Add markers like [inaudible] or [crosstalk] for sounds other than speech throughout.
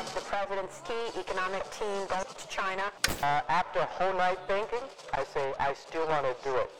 have the president's team, economic team, go to China. Uh, after a whole night thinking, I say I still want to do it.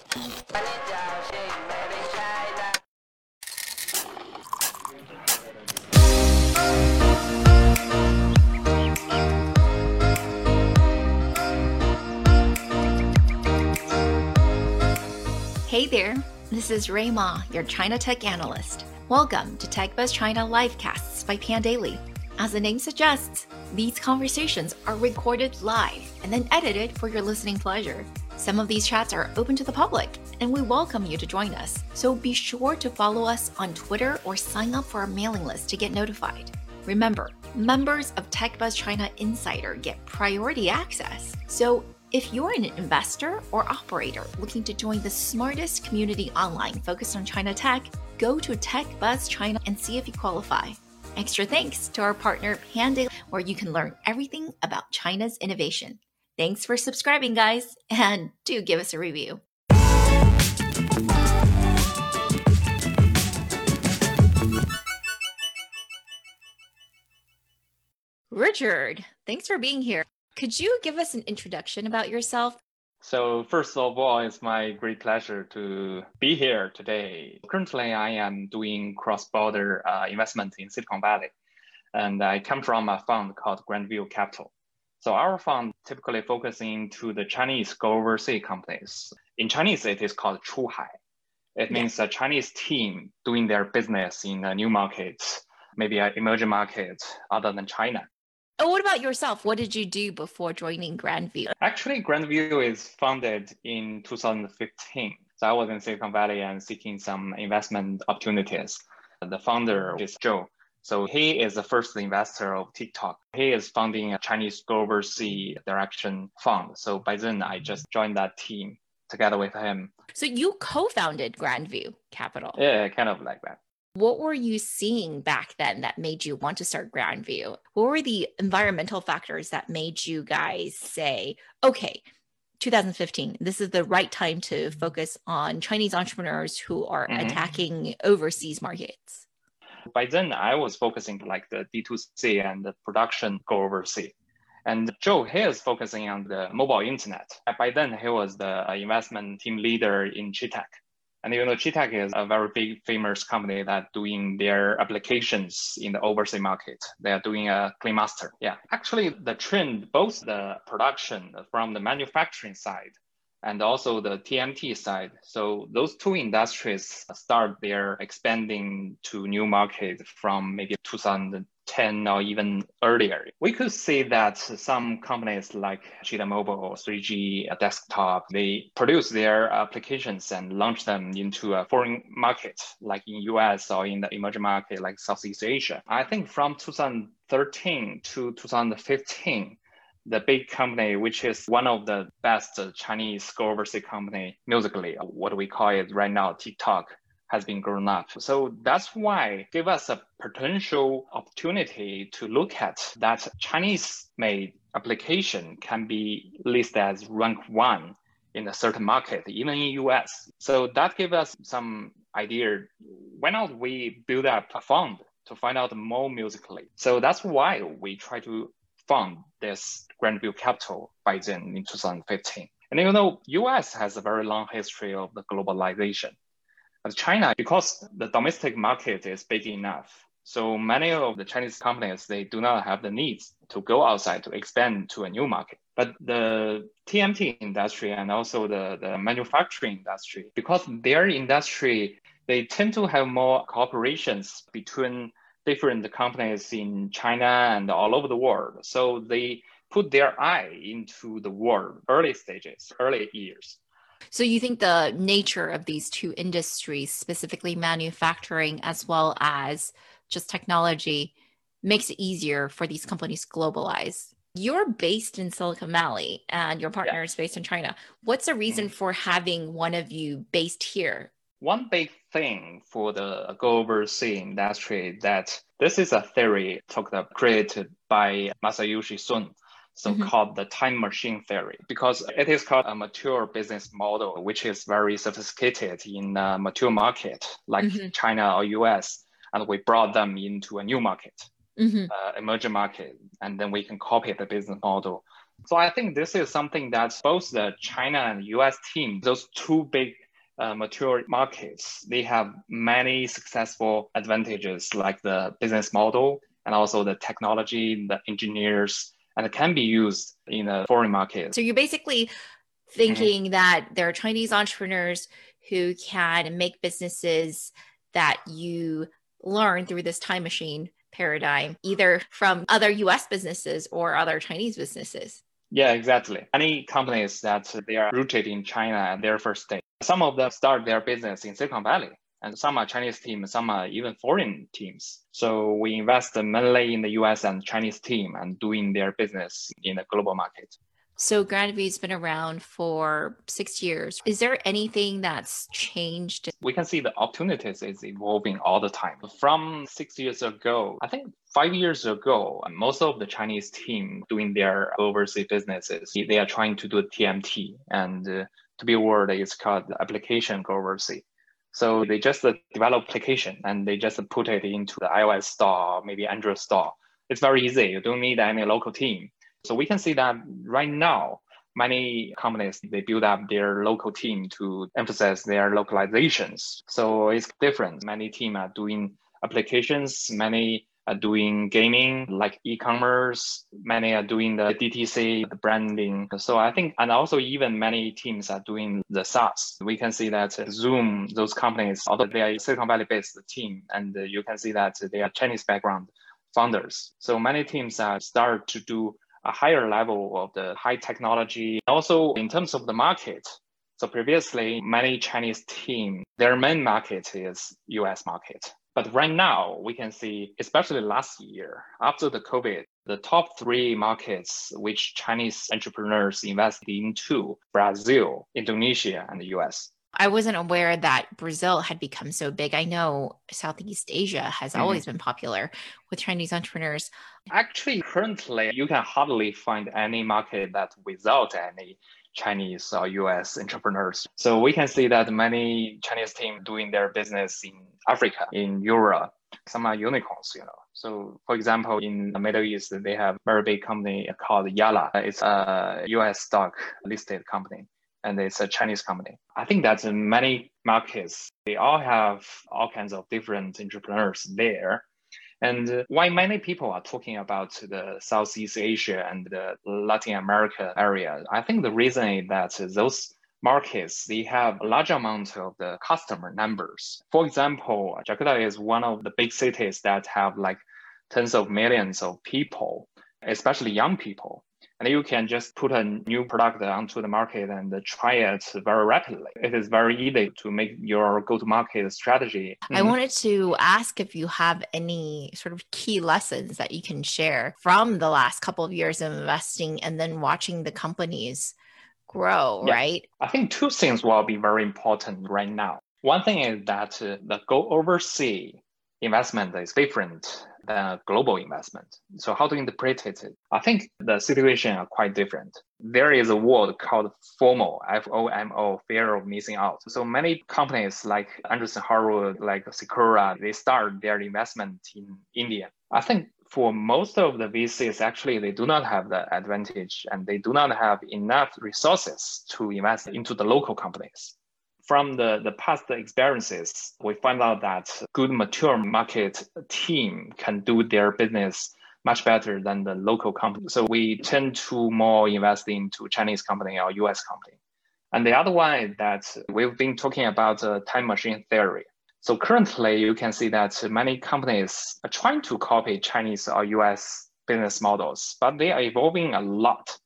Hey there, this is Rui Ma, your China Tech Analyst. Welcome to TechBuzz China Livecasts by Pandaily. As the name suggests, these conversations are recorded live and then edited for your listening pleasure. Some of these chats are open to the public, and we welcome you to join us. So be sure to follow us on Twitter or sign up for our mailing list to get notified. Remember, members of TechBuzz China Insider get priority access. So if you're an investor or operator looking to join the smartest community online focused on China tech, go to TechBuzz China and see if you qualify. Extra thanks to our partner Pandaily, where you can learn everything about China's innovation. Thanks for subscribing, guys, and do give us a review. Richard, thanks for being here. Could you give us an introduction about yourself? So first of all, it's my great pleasure to be here today. Currently, I am doing cross-border uh, investment in Silicon Valley, and I come from a fund called Grandview Capital. So our fund typically focusing to the Chinese go overseas companies. In Chinese, it is called Chuhai. It means a Chinese team doing their business in a new markets, maybe an emerging market other than China. Oh, what about yourself? What did you do before joining Grandview? Actually, Grandview is founded in 2015. So I was in Silicon Valley and seeking some investment opportunities. The founder is Joe. So he is the first investor of TikTok. He is founding a Chinese Global C Direction Fund. So by then, I just joined that team together with him. So you co-founded Grandview Capital. Yeah, kind of like that. What were you seeing back then that made you want to start Grandview? What were the environmental factors that made you guys say, okay, 2015, this is the right time to focus on Chinese entrepreneurs who are mm-hmm. attacking overseas markets? By then, I was focusing like the D2C and the production go overseas. And Joe, he is focusing on the mobile internet. By then, he was the investment team leader in Cheetah. And you know, Cheetah is a very big, famous company that doing their applications in the overseas market. They are doing a clean master. Yeah, actually, the trend, both the production from the manufacturing side and also the TMT side. So those two industries start their expanding to new market from maybe 2000 10 or even earlier. We could see that some companies like Cheetah Mobile or 3G Desktop, they produce their applications and launch them into a foreign market, like in US or in the emerging market like Southeast Asia. I think from 2013 to 2015, the big company, which is one of the best Chinese go overseas company Musical.ly, what we call it right now, TikTok, has been grown up. So that's why give us a potential opportunity to look at that Chinese made application can be listed as rank one in a certain market, even in US. So that gave us some idea. Why not we build up a fund to find out more Musical.ly? So that's why we try to fund this Grandview Capital by then in 2015. And you know, US has a very long history of the globalization. But China, because the domestic market is big enough, so many of the Chinese companies, they do not have the needs to go outside to expand to a new market. But the TMT industry and also the, the manufacturing industry, because their industry, they tend to have more cooperations between different companies in China and all over the world. So they put their eye into the world early stages, early years. So you think the nature of these two industries, specifically manufacturing as well as just technology, makes it easier for these companies to globalize? You're based in Silicon Valley and your partner yeah. is based in China. What's the reason mm-hmm. for having one of you based here? One big thing for the global C industry that this is a theory talked up, created by Masayoshi Son so-called mm-hmm. the time machine theory because it is called a mature business model which is very sophisticated in a mature market like mm-hmm. china or us and we brought them into a new market mm-hmm. uh, emerging market, and then we can copy the business model. So I think this is something that both the China and US team, those two big uh, mature markets, they have many successful advantages like the business model and also the technology, the engineers, and it can be used in a foreign market. So you're basically thinking mm-hmm. that there are Chinese entrepreneurs who can make businesses that you learn through this time machine paradigm, either from other US businesses or other Chinese businesses. Yeah, exactly. Any companies that they are rooted in China at their first stage, some of them start their business in Silicon Valley and some are Chinese teams, some are even foreign teams. So we invest mainly in the US and Chinese team and doing their business in the global market. So Grandview's been around for six years. Is there anything that's changed? We can see the opportunities is evolving all the time. From six years ago, I think five years ago, most of the Chinese team doing their overseas businesses, they are trying to do TMT. And uh, to be word, it's called application go overseas. So they just uh, develop application and they just put it into the iOS store, maybe Android store. It's very easy. You don't need any local team. So we can see that right now, many companies they build up their local team to emphasize their localizations. So it's different. Many team are doing applications, many are doing gaming like e-commerce many are doing the dtc the branding. So i think and also even many teams are doing the saas. We can see that zoom those companies although they are silicon valley based team and you can see that they are chinese background founders. So many teams are start to do a higher level of the high technology. Also in terms of the market so previously many chinese team their main market is us market but right now, we can see, especially last year, after the COVID, the top three markets which Chinese entrepreneurs invest into Brazil, Indonesia, and the US. I wasn't aware that Brazil had become so big. I know Southeast Asia has mm-hmm. always been popular with Chinese entrepreneurs. Actually, currently, you can hardly find any market that without any Chinese uh, or US entrepreneurs. So we can see that many Chinese teams doing their business in Africa, in Europe. Some are unicorns, you know. So for example, in the Middle East, they have a very big company called Yalla. It's a US stock listed company and it's a Chinese company. I think that in many markets, they all have all kinds of different entrepreneurs there. And why many people are talking about the Southeast Asia and the Latin America area, I think the reason is that those markets, they have a large amount of the customer numbers. For example, Jakarta is one of the big cities that have like tens of millions of people, especially young people and you can just put a new product onto the market and try it very rapidly. It is very easy to make your go-to-market strategy. I mm-hmm. wanted to ask if you have any sort of key lessons that you can share from the last couple of years of investing and then watching the companies grow, yeah. right? I think two things will be very important right now. One thing is that uh, the go overseas investment is different than global investment. So how to interpret it? I think the situation are quite different. There is a word called FOMO, F-O-M-O, fear of missing out. So many companies like Andreessen Horowitz, like Sequoia, they start their investment in India. I think for most of the VCs, actually, they do not have the advantage and they do not have enough resources to invest into the local companies from the, the past experiences, we find out that good mature market team can do their business much better than the local company. So we tend to more invest into Chinese company or US company. And the other one is that we've been talking about uh, time machine theory. So currently you can see that many companies are trying to copy Chinese or US business models, but they are evolving a lot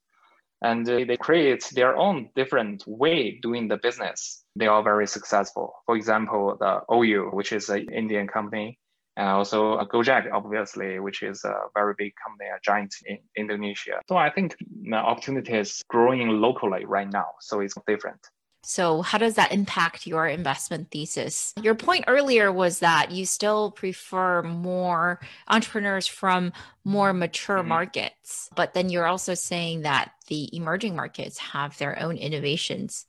and they create their own different way doing the business they are very successful. For example, the OYO, which is an Indian company, and also Gojek, obviously, which is a very big company, a giant in Indonesia. So I think the opportunity is growing locally right now. So it's different. So, how does that impact your investment thesis? Your point earlier was that you still prefer more entrepreneurs from more mature mm-hmm. markets, but then you're also saying that the emerging markets have their own innovations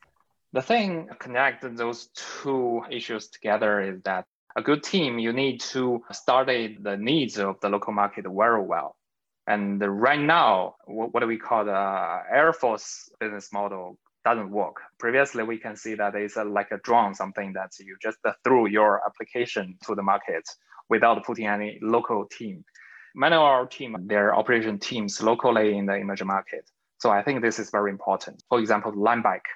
the thing connect those two issues together is that a good team, you need to study the needs of the local market very well. And right now, what we call the Air Force business model doesn't work. Previously, we can see that it's a, like a drone, something that you just uh, throw your application to the market without putting any local team. Many of our team, their operation teams locally in the emerging market. So I think this is very important. For example, LimeBike.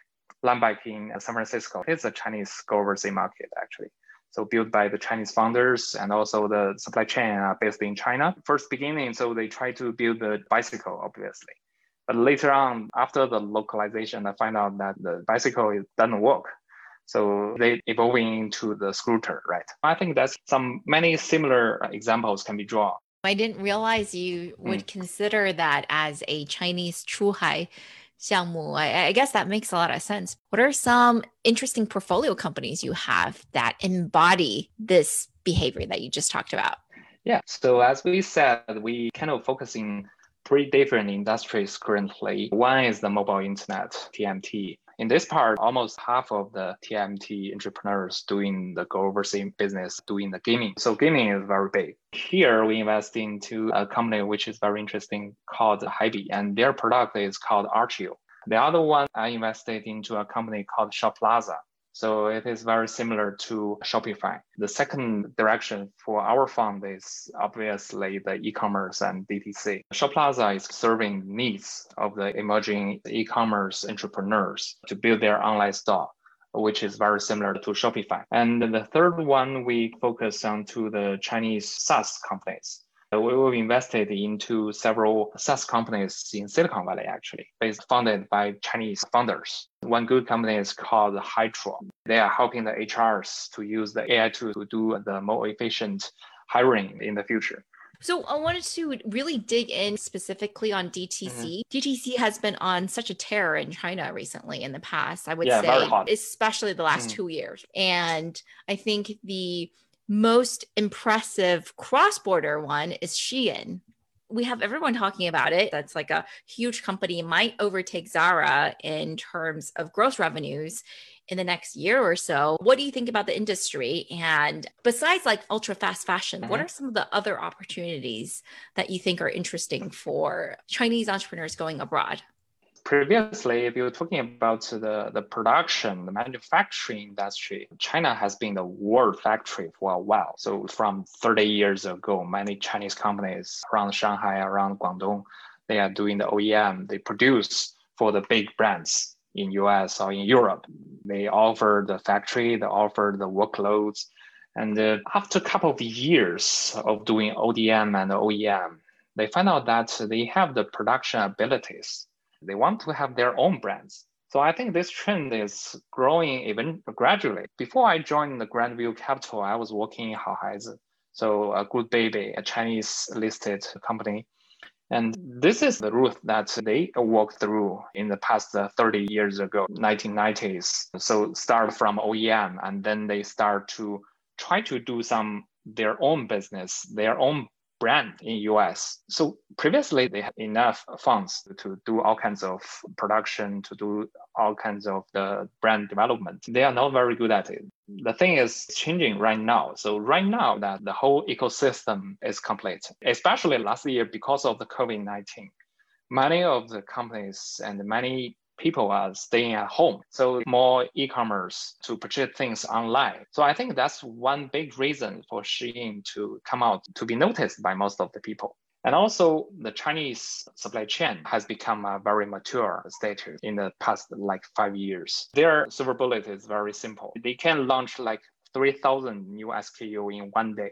LimeBike in San Francisco It's a Chinese go overseas market actually. So built by the Chinese founders and also the supply chain are based in China. First beginning, so they try to build the bicycle, obviously. But later on, after the localization, I find out that the bicycle doesn't work. So they evolving into the scooter, right? I think that's some many similar examples can be drawn. I didn't realize you would mm. consider that as a Chinese Chuhai 项目. I, I guess that makes a lot of sense. What are some interesting portfolio companies you have that embody this behavior that you just talked about? Yeah. So as we said, we kind of focusing three different industries currently. One is the mobile internet, TMT. In this part, almost half of the TMT entrepreneurs doing the go overseas business, doing the gaming. So gaming is very big. Here we invest into a company which is very interesting called Haibi, and their product is called Archio. The other one I invested into a company called Shoplaza. So it is very similar to Shopify. The second direction for our fund is obviously the e-commerce and DTC. Shoplaza is serving needs of the emerging e-commerce entrepreneurs to build their online store which is very similar to Shopify. And the third one, we focus on to the Chinese SaaS companies. Uh, we have invested into several SaaS companies in Silicon Valley, actually, based funded by Chinese founders. One good company is called Hydro. They are helping the HRs to use the AI tool to do the more efficient hiring in the future. So I wanted to really dig in specifically on DTC. Mm-hmm. DTC has been on such a tear in China recently in the past, I would yeah, say, especially the last mm-hmm. two years. And I think the most impressive cross border one is Shein. We have everyone talking about it. That's like a huge company, might overtake Zara in terms of gross revenues in the next year or so. What do you think about the industry? And besides like ultra fast fashion, mm-hmm. what are some of the other opportunities that you think are interesting for Chinese entrepreneurs going abroad? Previously, if you're talking about the, the production, the manufacturing industry, China has been the world factory for a while. So from 30 years ago, many Chinese companies around Shanghai, around Guangdong, they are doing the OEM. They produce for the big brands in US or in Europe. They offer the factory, they offer the workloads. And uh, after a couple of years of doing ODM and OEM, they find out that they have the production abilities they want to have their own brands. So I think this trend is growing even gradually. Before I joined the Grandview Capital, I was working in Haohaizi, so a good baby, a Chinese listed company. And this is the route that they walked through in the past 30 years ago, 1990s. So start from OEM and then they start to try to do some their own business, their own brand in US. So previously they had enough funds to do all kinds of production, to do all kinds of the brand development. They are not very good at it. The thing is changing right now. So right now that the whole ecosystem is complete, especially last year because of the COVID-19. Many of the companies and many people are staying at home. So more e-commerce to purchase things online. So I think that's one big reason for Shein to come out to be noticed by most of the people. And also the Chinese supply chain has become a very mature status in the past like five years. Their servability is very simple. They can launch like 3,000 new SKU in one day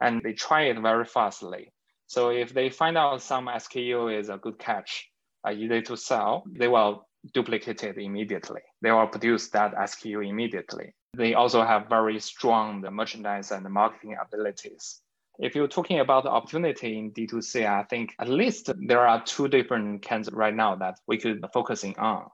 and they try it very fastly. So if they find out some SKU is a good catch, uh, easy to sell, they will duplicate it immediately. They will produce that SKU immediately. They also have very strong the merchandise and the marketing abilities. If you're talking about the opportunity in D2C, I think at least there are two different kinds right now that we could focusing on.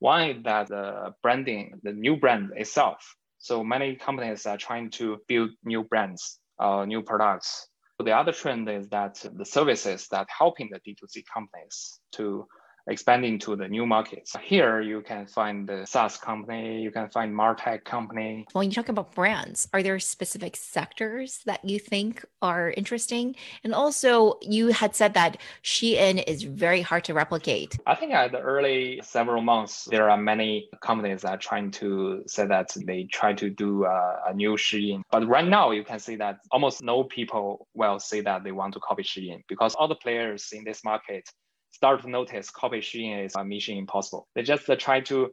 One is that the branding, the new brand itself. So many companies are trying to build new brands, uh, new products. The other trend is that the services that helping the D2C companies to expanding to the new markets. Here you can find the SaaS company, you can find Martech company. When you talk about brands, are there specific sectors that you think are interesting? And also you had said that Shein is very hard to replicate. I think at the early several months, there are many companies that are trying to say that they try to do a, a new Shein. But right now you can see that almost no people will say that they want to copy Shein because all the players in this market start to notice copy Shein is a mission impossible. They just try to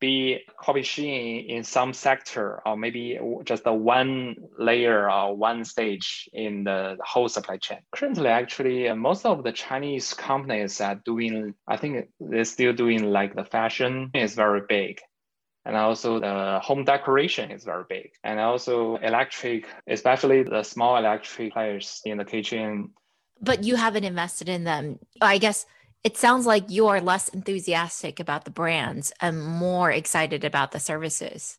be copy Shein in some sector or maybe just a one layer or one stage in the whole supply chain. Currently, actually, most of the Chinese companies are doing, I think they're still doing like the fashion is very big. And also the home decoration is very big. And also electric, especially the small electric players in the kitchen. But you haven't invested in them. I guess it sounds like you are less enthusiastic about the brands and more excited about the services.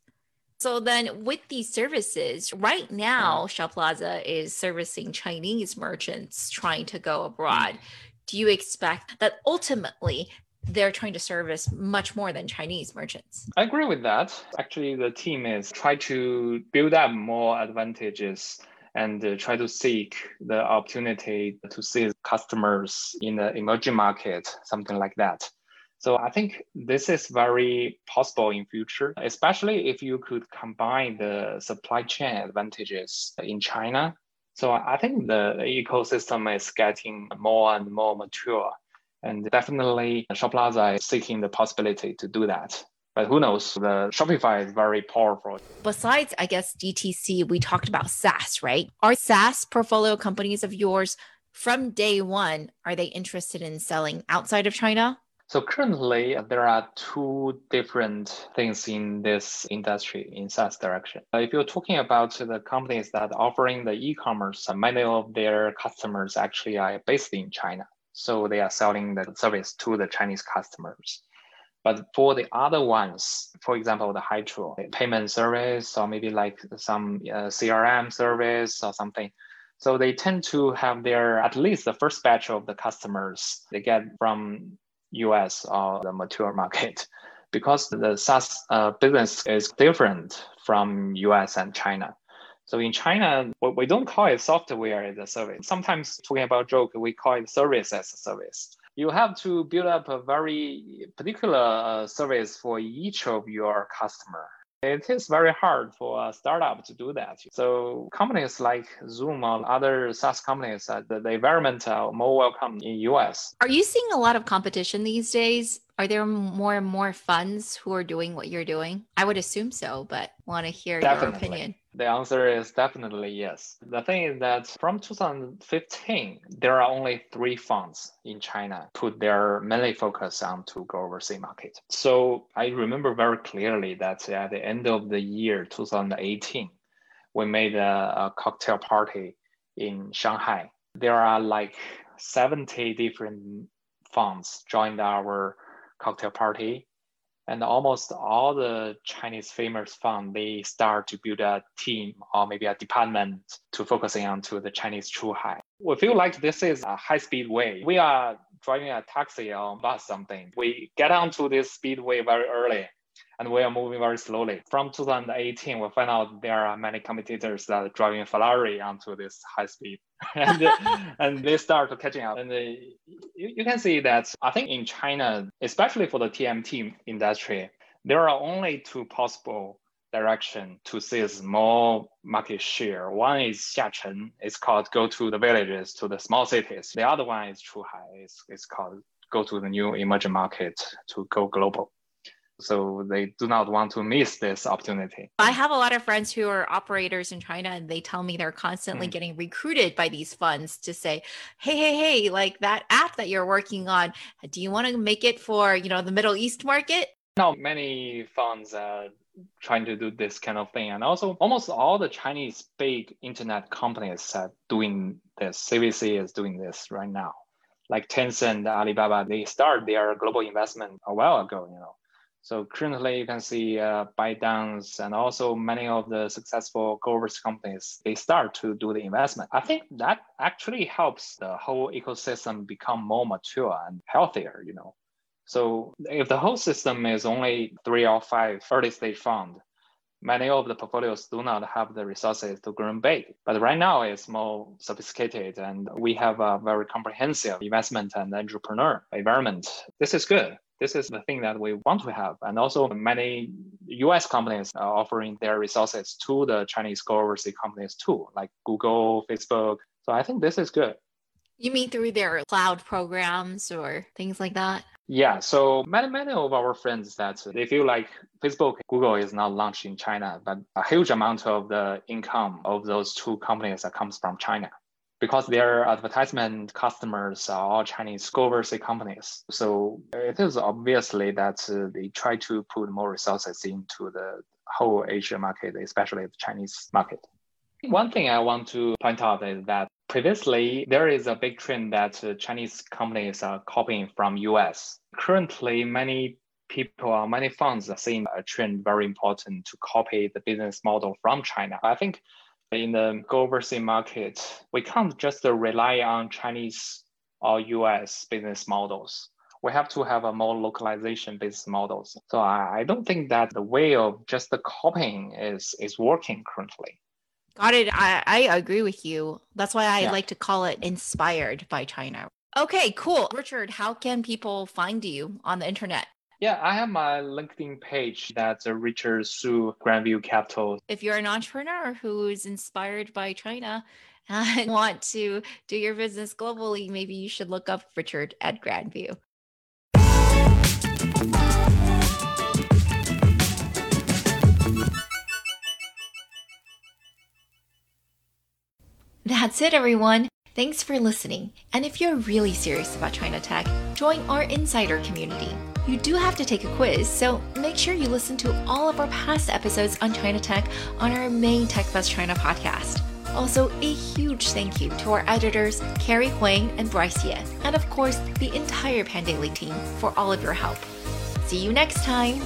So then with these services, right now, Shoplaza is servicing Chinese merchants trying to go abroad. Mm-hmm. Do you expect that ultimately they're trying to service much more than Chinese merchants? I agree with that. Actually, the team is try to build up more advantages and uh, try to seek the opportunity to see customers in the emerging market, something like that. So I think this is very possible in future, especially if you could combine the supply chain advantages in China. So I think the ecosystem is getting more and more mature. And definitely Shoplaza is seeking the possibility to do that. But who knows? The Shopify is very powerful. Besides, I guess DTC, we talked about SaaS, right? Are SaaS portfolio companies of yours from day one, are they interested in selling outside of China? So currently, there are two different things in this industry in SaaS direction. If you're talking about the companies that are offering the e-commerce, many of their customers actually are based in China. So they are selling the service to the Chinese customers. But for the other ones, for example, the Hydro payment service or maybe like some uh, CRM service or something, so they tend to have their at least the first batch of the customers they get from US or the mature market [laughs] because the SaaS uh, business is different from US and China. So in China, we don't call it software as a service. Sometimes talking about joke, we call it service as a service you have to build up a very particular uh, service for each of your customer. It is very hard for a startup to do that. So companies like Zoom or other SaaS companies, uh, the, the environment are more welcome in US. Are you seeing a lot of competition these days? Are there more and more funds who are doing what you're doing? I would assume so, but want to hear Definitely. your opinion. The answer is definitely yes. The thing is that from 2015, there are only three funds in China put their mainly focus on to go overseas market. So I remember very clearly that at the end of the year 2018, we made a, a cocktail party in Shanghai. There are like 70 different funds joined our cocktail party and almost all the Chinese famous fund they start to build a team or maybe a department to focusing on to the Chinese Chuhai. We feel like this is a high speed way. We are driving a taxi or bus something. We get onto this speedway very early and we are moving very slowly. From 2018, we find out there are many competitors that are driving Ferrari onto this high speed, [laughs] and and they start catching up. And they, you, you can see that I think in China, especially for the TMT industry, there are only two possible direction to seize more market share. One is Xiachen, it's called go to the villages, to the small cities. The other one is Chuhai, it's, it's called go to the new emerging market to go global so they do not want to miss this opportunity. I have a lot of friends who are operators in China and they tell me they're constantly mm. getting recruited by these funds to say, "Hey, hey, hey, like that app that you're working on, do you want to make it for, you know, the Middle East market?" Now, many funds are trying to do this kind of thing and also almost all the Chinese big internet companies are doing this. CVC is doing this right now. Like Tencent, Alibaba, they start their global investment a while ago, you know so currently you can see uh, ByteDance and also many of the successful global companies, they start to do the investment. I think that actually helps the whole ecosystem become more mature and healthier, you know. So if the whole system is only three or five early stage fund, many of the portfolios do not have the resources to grow big. But right now it's more sophisticated and we have a very comprehensive investment and entrepreneur environment. This is good. This is the thing that we want to have. And also many US companies are offering their resources to the Chinese go overseas companies too, like Google, Facebook. So I think this is good. You mean through their cloud programs or things like that? Yeah, so many many of our friends that they feel like Facebook, Google is not launched in China, but a huge amount of the income of those two companies that comes from China because their advertisement customers are all Chinese overseas companies. So it is obviously that uh, they try to put more resources into the whole Asia market, especially the Chinese market. One thing I want to point out is that previously there is a big trend that uh, Chinese companies are copying from US. Currently, many people or many funds are seeing a trend very important to copy the business model from China. I think in the go overseas market, we can't just rely on Chinese or US business models. We have to have a more localization business models. So I, I don't think that the way of just the copying is is working currently. Got it. I, I agree with you. That's why I yeah. like to call it inspired by China. Okay, cool. Richard, how can people find you on the internet? Yeah, I have my LinkedIn page that's Richard Xu Grandview Capital. If you're an entrepreneur who is inspired by China [laughs] and want to do your business globally, maybe you should look up Richard at Grandview. That's it, everyone. Thanks for listening. And if you're really serious about China Tech, join our insider community. You do have to take a quiz, so make sure you listen to all of our past episodes on China Tech on our main Tech Buzz China podcast. Also, a huge thank you to our editors, Carrie Huang and Bryce Ye, and of course, the entire Pandaily team for all of your help. See you next time!